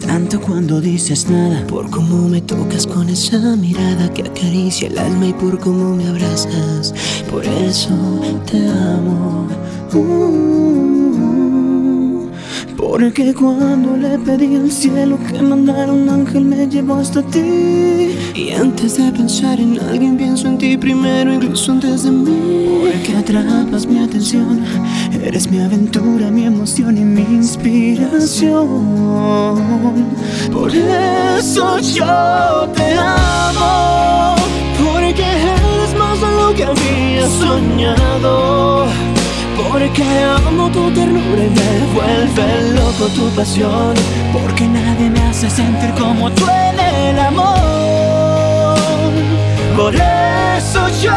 tanto cuando dices nada. Por cómo me tocas con esa mirada que acaricia el alma y por cómo me abrazas. Por eso te amo. Uh, porque cuando le pedí al cielo que mandara un ángel me llevó hasta ti. Y antes de pensar en alguien pienso en ti primero, incluso antes de mí. Porque atrapas mi atención, eres mi aventura, mi emoción y mi inspiración. Por eso yo te amo, porque eres más de lo que había soñado. Porque amo tu ternura y me vuelve loco tu pasión. Porque nadie me hace sentir como tú en el amor. Por eso yo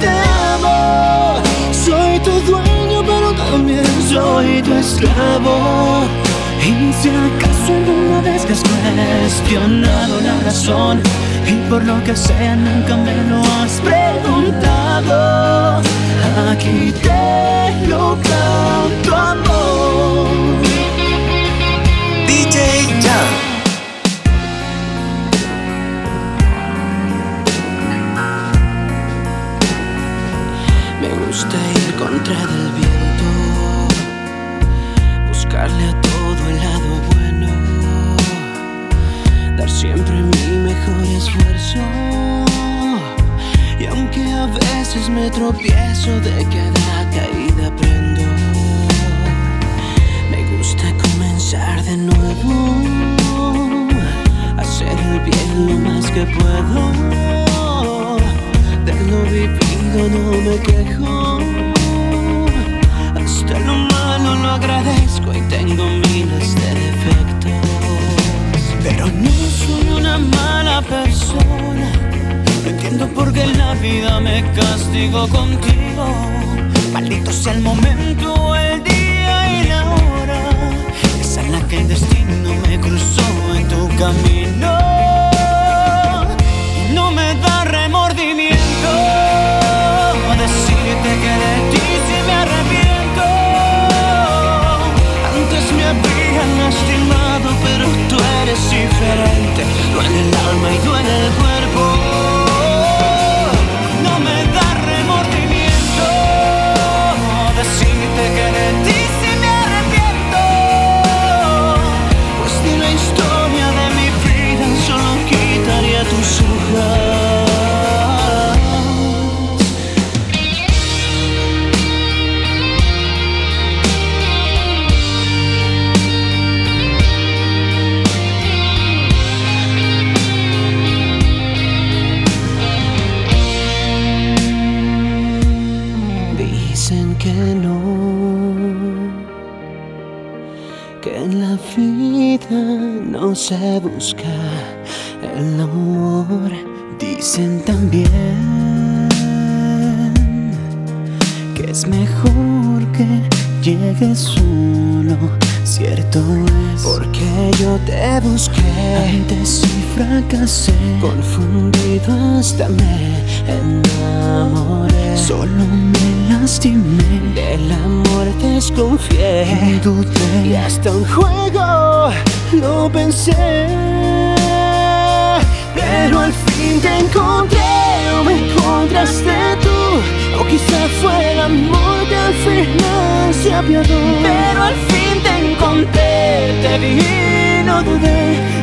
te amo. Soy tu dueño, pero también soy tu esclavo. Y si que has cuestionado la razón y por lo que sea nunca me lo has preguntado, aquí te lo canto amor. DJ Jam. Me gusta ir contra del viento, buscarle a mejor esfuerzo. Y aunque a veces me tropiezo de cada caída aprendo, me gusta comenzar de nuevo, hacer el bien lo más que puedo. De lo vivido no me quejo. Hasta lo malo lo agradezco y tengo miles de defectos. Pero no soy una mala persona. No entiendo por qué la vida me castigó contigo. Maldito sea el momento, el día y la hora. Esa en la que el destino me cruzó en tu camino. Busca el amor. Dicen también que es mejor que llegues solo, cierto es. Porque yo te busqué antes y fracasé, confundido hasta me enamoré. Solo me lastimé, del amor desconfié dudé. Y hasta un juego lo pensé. Pero al fin te encontré o me encontraste tú O quizá fue el amor que al final se apiadó. Pero al fin te encontré, te vi y no dudé.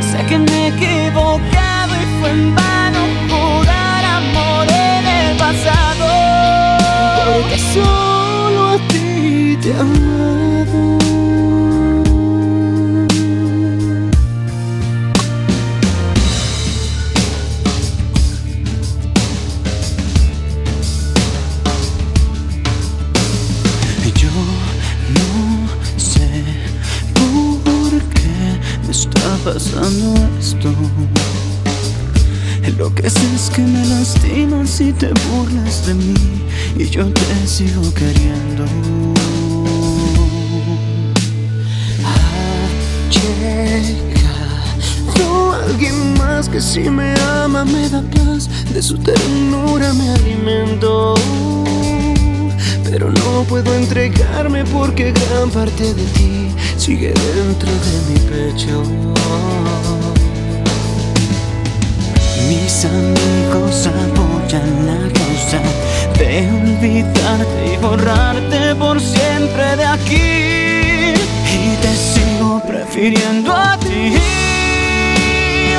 Sé que me he equivocado y fue en vano jurar amor en el pasado. Porque solo a ti te he y te burlas de mí y yo te sigo queriendo. Ha llegado alguien más que si me ama me da paz, de su ternura me alimento. pero no puedo entregarme porque gran parte de ti sigue dentro de mi pecho. Mis amigos apoyan la causa de olvidarte y borrarte por siempre de aquí. Y te sigo prefiriendo a ti,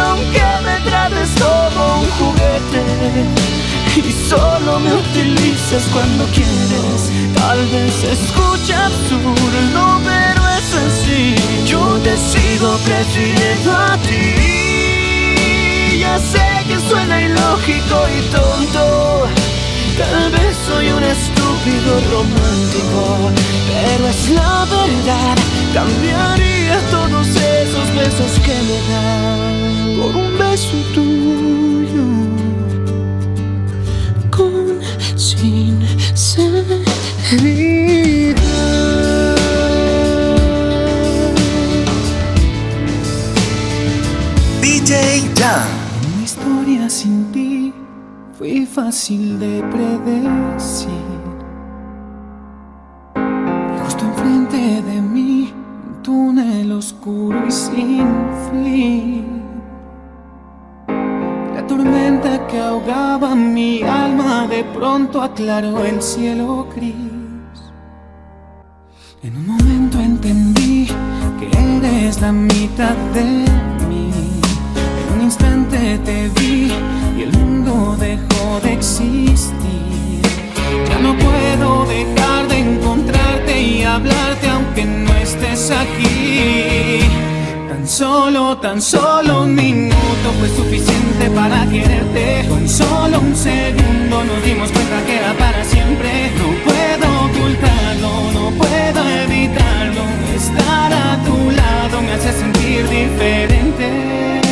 aunque me trates como un juguete. Y solo me utilizas cuando quieres. Tal vez escucha absurdo, pero es así. Yo te sigo prefiriendo a ti. Sé que suena ilógico y tonto. Tal vez soy un estúpido romántico, pero es la verdad. Cambiaría todos esos besos que me dan por un beso tuyo. Fue fácil de predecir. Justo enfrente de mí, un túnel oscuro y sin fin. La tormenta que ahogaba mi alma de pronto aclaró el cielo gris. En un momento entendí que eres la mitad de mí. En un instante te vi y el mundo dejó de existir. Ya no puedo dejar de encontrarte y hablarte aunque no estés aquí. Tan solo, tan solo un minuto fue suficiente para quererte. Con solo un segundo nos dimos cuenta que era para siempre. No puedo ocultarlo, no puedo evitarlo. Estar a tu lado me hace sentir diferente.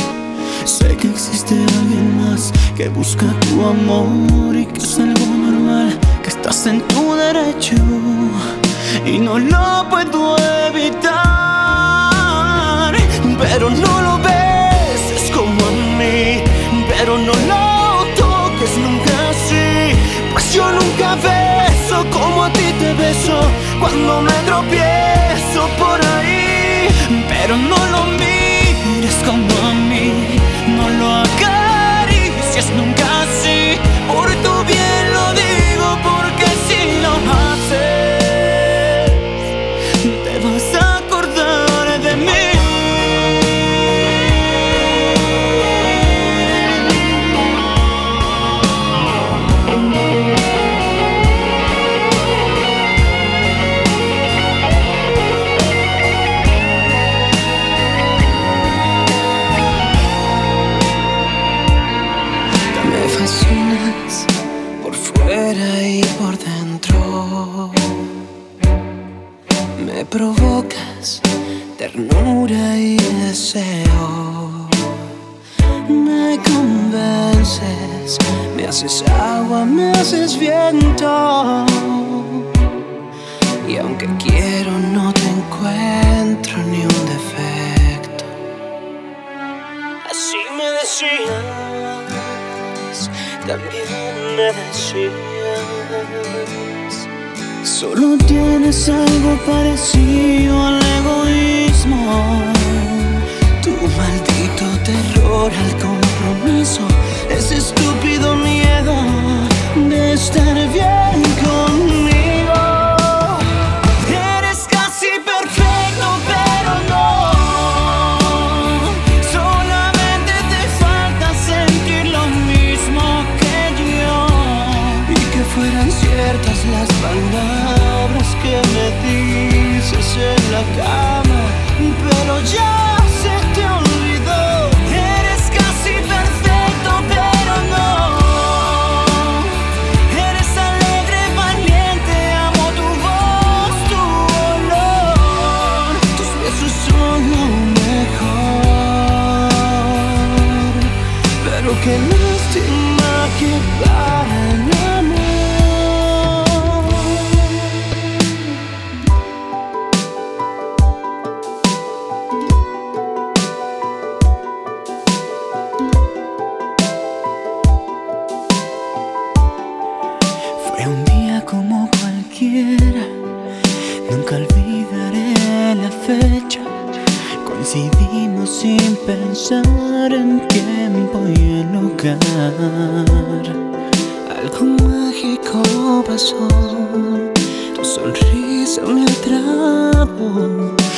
Sé que existe alguien más que busca tu amor y que es algo normal, que estás en tu derecho y no lo puedo evitar. Pero no lo ves, es como a mí, pero no lo toques nunca así, pues yo nunca beso como a ti te beso cuando me tropiezo por ahí, pero no lo mires Me provocas ternura y deseo. Me convences, me haces agua, me haces viento. Y aunque quiero, no te encuentro ni un defecto. Así me decías, también me decías. Solo tienes algo parecido al egoísmo. Tu maldito terror al compromiso, ese estúpido miedo de estar bien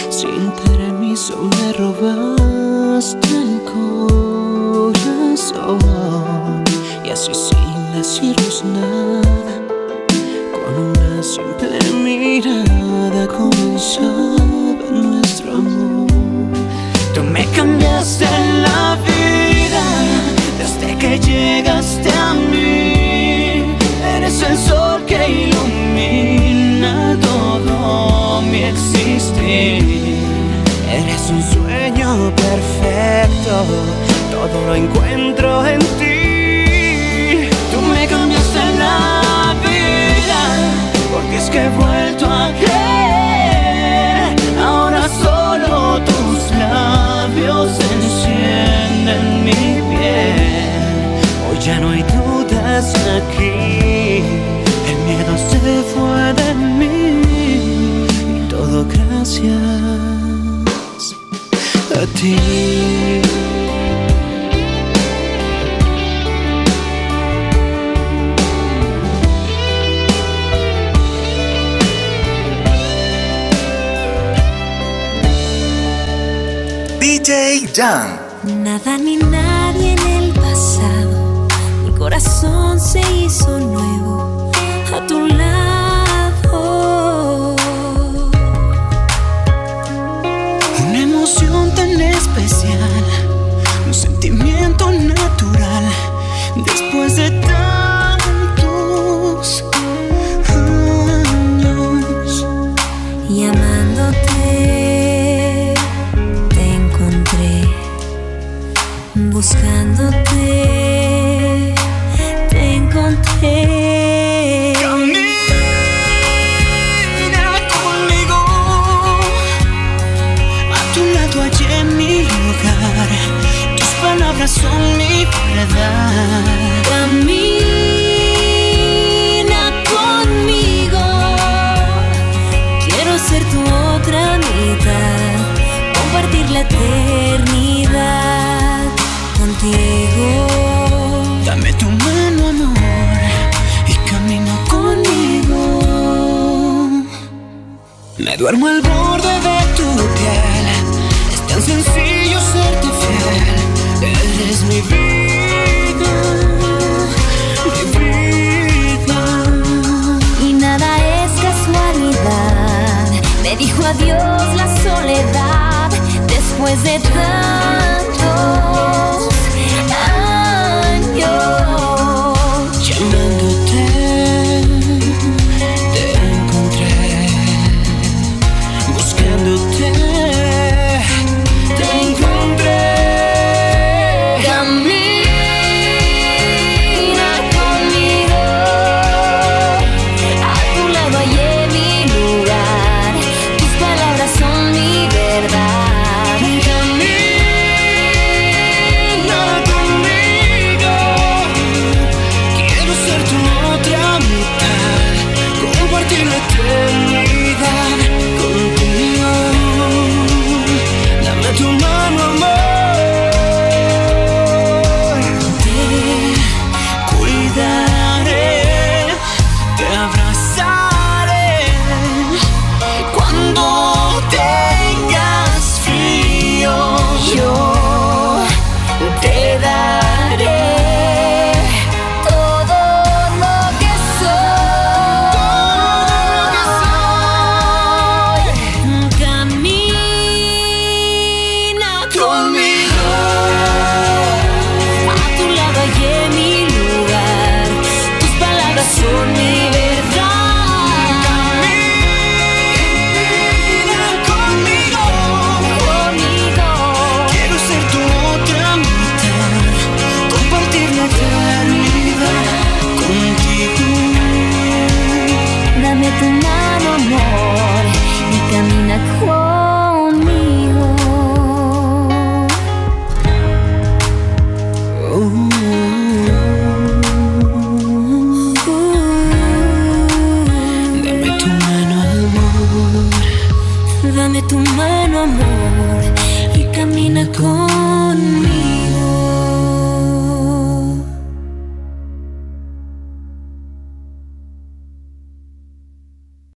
sin permiso me robaste el corazón y así sin decirnos nada, con una simple mirada comenzaba nuestro amor. Tú me cambiaste la vida desde que llegaste a mí. Eres un sueño perfecto, todo lo encuentro en ti. Tú me cambiaste la vida porque es que he vuelto a creer. Ahora solo tus labios encienden mi piel. Hoy ya no hay dudas aquí. El miedo se fue de mí y todo gracias a ti. DJ Jan. Nada ni nadie en el pasado, mi corazón se hizo nuevo natural, después de tantos años. Y amándote, te encontré, buscándote, te encontré. Hallé mi lugar, tus palabras son mi verdad. Camina conmigo, quiero ser tu otra mitad, compartir la eternidad contigo. Dame tu mano, amor, y camina conmigo. Me duermo al borde de tu piel. Es tan sencillo serte fiel. Eres mi vida, dijo adiós la soledad después de tantos